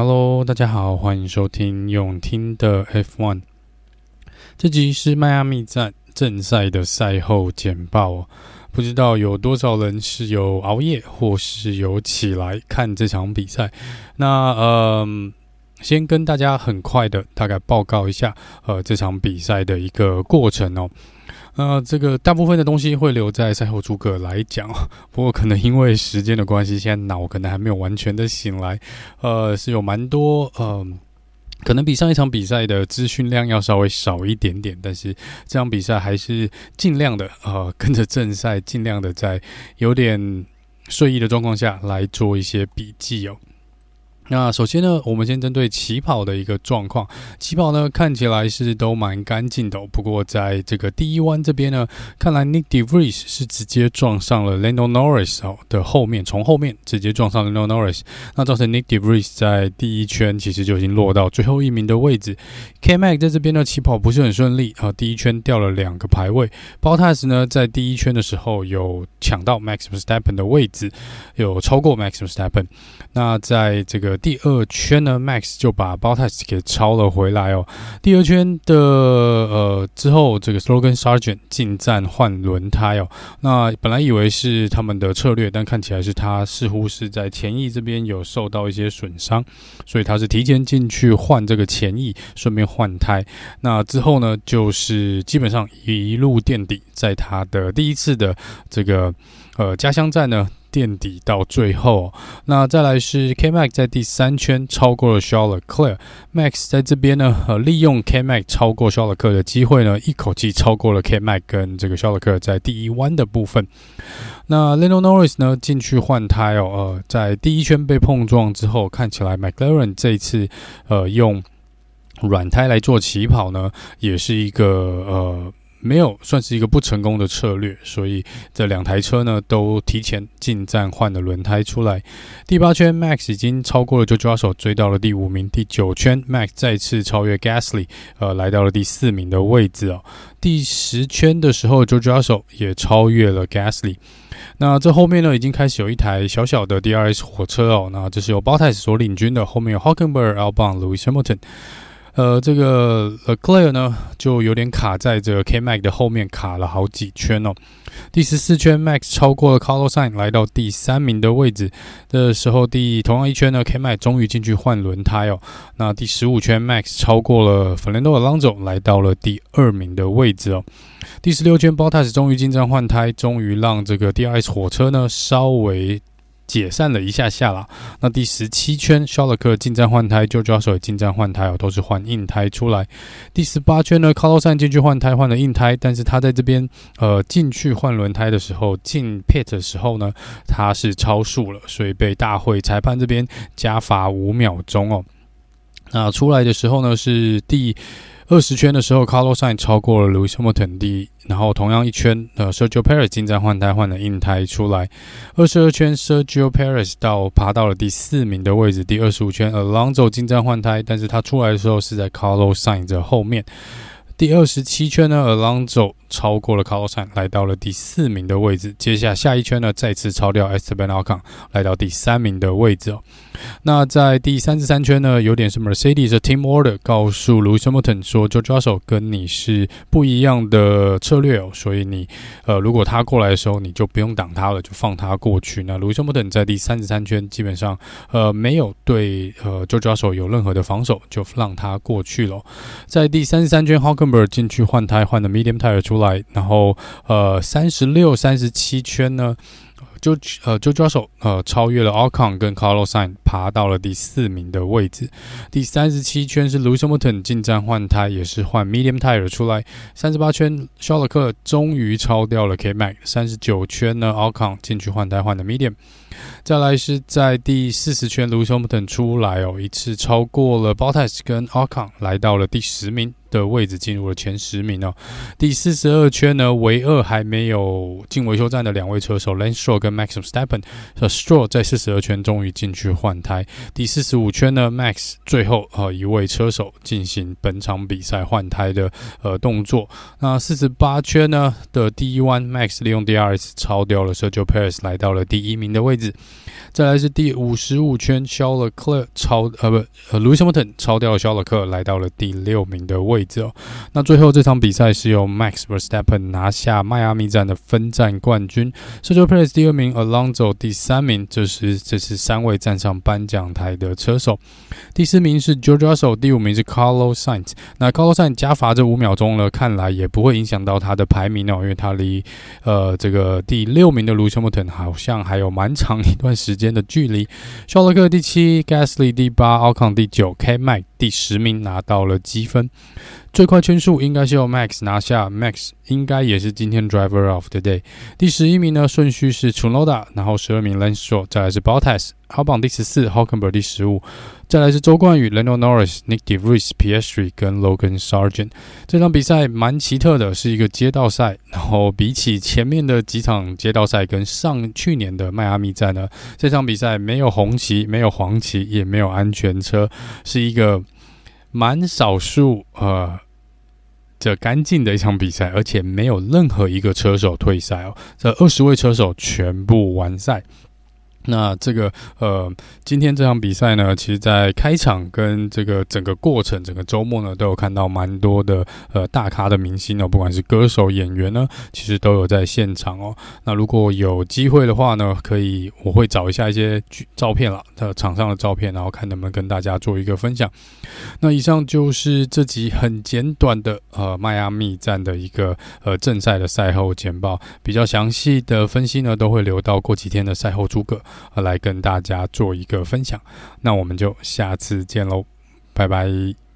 Hello，大家好，欢迎收听永听的 F1。这集是迈阿密站正赛的赛后简报。不知道有多少人是有熬夜，或是有起来看这场比赛。那嗯，先跟大家很快的大概报告一下，呃，这场比赛的一个过程哦。那这个大部分的东西会留在赛后诸葛来讲，不过可能因为时间的关系，现在脑可能还没有完全的醒来，呃，是有蛮多呃，可能比上一场比赛的资讯量要稍微少一点点，但是这场比赛还是尽量的呃跟着正赛，尽量的在有点睡意的状况下来做一些笔记哦。那首先呢，我们先针对起跑的一个状况。起跑呢，看起来是都蛮干净的。不过在这个第一弯这边呢，看来 Nick DeVries 是直接撞上了 Lando Norris 哦的后面，从后面直接撞上了 Lando Norris。那造成 Nick DeVries 在第一圈其实就已经落到最后一名的位置。K. Max 在这边呢，起跑不是很顺利啊，第一圈掉了两个排位。Bottas 呢，在第一圈的时候有抢到 Max Verstappen 的位置，有超过 Max Verstappen。那在这个第二圈呢，Max 就把 b o t a s 给超了回来哦。第二圈的呃之后，这个 Slogan Sergeant 进站换轮胎哦。那本来以为是他们的策略，但看起来是他似乎是在前翼这边有受到一些损伤，所以他是提前进去换这个前翼，顺便换胎。那之后呢，就是基本上一路垫底，在他的第一次的这个呃家乡站呢。垫底到最后，那再来是 K Max 在第三圈超过了 Charles c l e r Max 在这边呢，呃，利用 K Max 超过 Charles c l e r 的机会呢，一口气超过了 K Max 跟这个 Charles c l e r 在第一弯的部分。那 Lando Norris 呢进去换胎哦，呃，在第一圈被碰撞之后，看起来 McLaren 这一次呃用软胎来做起跑呢，也是一个呃。没有算是一个不成功的策略，所以这两台车呢都提前进站换了轮胎出来。第八圈，Max 已经超过了 Jojo，追到了第五名。第九圈，Max 再次超越 Gasly，呃，来到了第四名的位置哦。第十圈的时候，Jojo 也超越了 Gasly。那这后面呢，已经开始有一台小小的 DRS 火车哦。那这是由 Bottas 所领军的，后面有 Hulkenberg、Albon、Lewis Hamilton。呃，这个 Leclerc 呢，就有点卡在这个 K-Mag 的后面，卡了好几圈哦。第十四圈，Max 超过了 Carlos Sainz，来到第三名的位置的时候，第同样一圈呢，K-Mag 终于进去换轮胎哦。那第十五圈，Max 超过了 Fernando Alonso，来到了第二名的位置哦。第十六圈，Bottas 终于进站换胎，终于让这个 DRS 火车呢稍微。解散了一下下啦，那第十七圈，肖勒克进站换胎，就抓手也进站换胎哦，都是换硬胎出来。第十八圈呢，卡洛山进去换胎，换了硬胎，但是他在这边呃进去换轮胎的时候，进 pit 的时候呢，他是超速了，所以被大会裁判这边加罚五秒钟哦。那出来的时候呢，是第。二十圈的时候，Carlos Sainz 超过了 Lewis Hamilton 第一，然后同样一圈，呃，Sergio Perez 进站换胎换了硬胎出来。二十二圈，Sergio Perez 到爬到了第四名的位置。第二十五圈，Alonso 进站换胎，但是他出来的时候是在 Carlos Sainz 的后面。第二十七圈呢，Alonso 超过了 Carlsson，来到了第四名的位置。接下下一圈呢，再次超掉 Esteban Ocon，来到第三名的位置哦。那在第三十三圈呢，有点是 Mercedes Team Order 告诉 Lewis Hamilton 说，George Russell 跟你是不一样的策略哦，所以你呃，如果他过来的时候，你就不用挡他了，就放他过去。那 Lewis Hamilton 在第三十三圈基本上呃没有对呃 George Russell 有任何的防守，就让他过去了。在第三十三圈，Hulkenberg 进去换胎，换的 Medium Tire 出来，然后呃三十六、三十七圈呢。就呃，就抓手呃，超越了 Alcon 跟 Carlos Sainz，爬到了第四名的位置。第三十七圈是 Lewis Milton 进站换胎，也是换 Medium Tire 出来。三十八圈，肖勒克终于超掉了 K-Mag。三十九圈呢，Alcon 进去换胎换的 Medium。再来是在第四十圈，Lewis Milton 出来哦，一次超过了 Bottas 跟 Alcon，来到了第十名。的位置进入了前十名哦。第四十二圈呢，唯二还没有进维修站的两位车手 Lance Stroll 跟 Max Verstappen，呃，Stroll 在四十二圈终于进去换胎。第四十五圈呢，Max 最后呃一位车手进行本场比赛换胎的呃动作。那四十八圈呢的第一弯，Max 利用 DRS 超掉了 Sergio Perez，来到了第一名的位置。再来是第五十五圈，肖勒克超呃不呃，Lewis Hamilton 超掉了肖勒克，来到了第六名的位置位置哦。那最后这场比赛是由 Max Verstappen 拿下迈阿密站的分站冠军，Sergio Perez 第二名，Alonso 第三名。这是这是三位站上颁奖台的车手，第四名是 George Russell，第五名是 Carlos Sainz。那 Carlos Sainz 加罚这五秒钟呢，看来也不会影响到他的排名哦，因为他离呃这个第六名的 Lewis Hamilton 好像还有蛮长一段时间的距离。肖勒克第七，Gasly 第八，Alcon 第九，K-Mag 第十名拿到了积分。最快圈数应该是由 Max 拿下，Max 应该也是今天 Driver of the Day。第十一名呢，顺序是 c h u n o d a 然后十二名 Lance Stroll，再来是 Bottas，好榜第十四，Hulkenberg 第十五，再来是周冠宇，Lando Norris、Nick De Vries、Piastri 跟 Logan Sargent。这场比赛蛮奇特的，是一个街道赛，然后比起前面的几场街道赛跟上去年的迈阿密站呢，这场比赛没有红旗，没有黄旗，也没有安全车，是一个。蛮少数呃，这干净的一场比赛，而且没有任何一个车手退赛哦，这二十位车手全部完赛。那这个呃，今天这场比赛呢，其实，在开场跟这个整个过程，整个周末呢，都有看到蛮多的呃大咖的明星哦，不管是歌手、演员呢，其实都有在现场哦。那如果有机会的话呢，可以我会找一下一些照片啦，呃，场上的照片，然后看能不能跟大家做一个分享。那以上就是这集很简短的呃迈阿密站的一个呃正赛的赛后简报，比较详细的分析呢，都会留到过几天的赛后诸葛。来跟大家做一个分享，那我们就下次见喽，拜拜。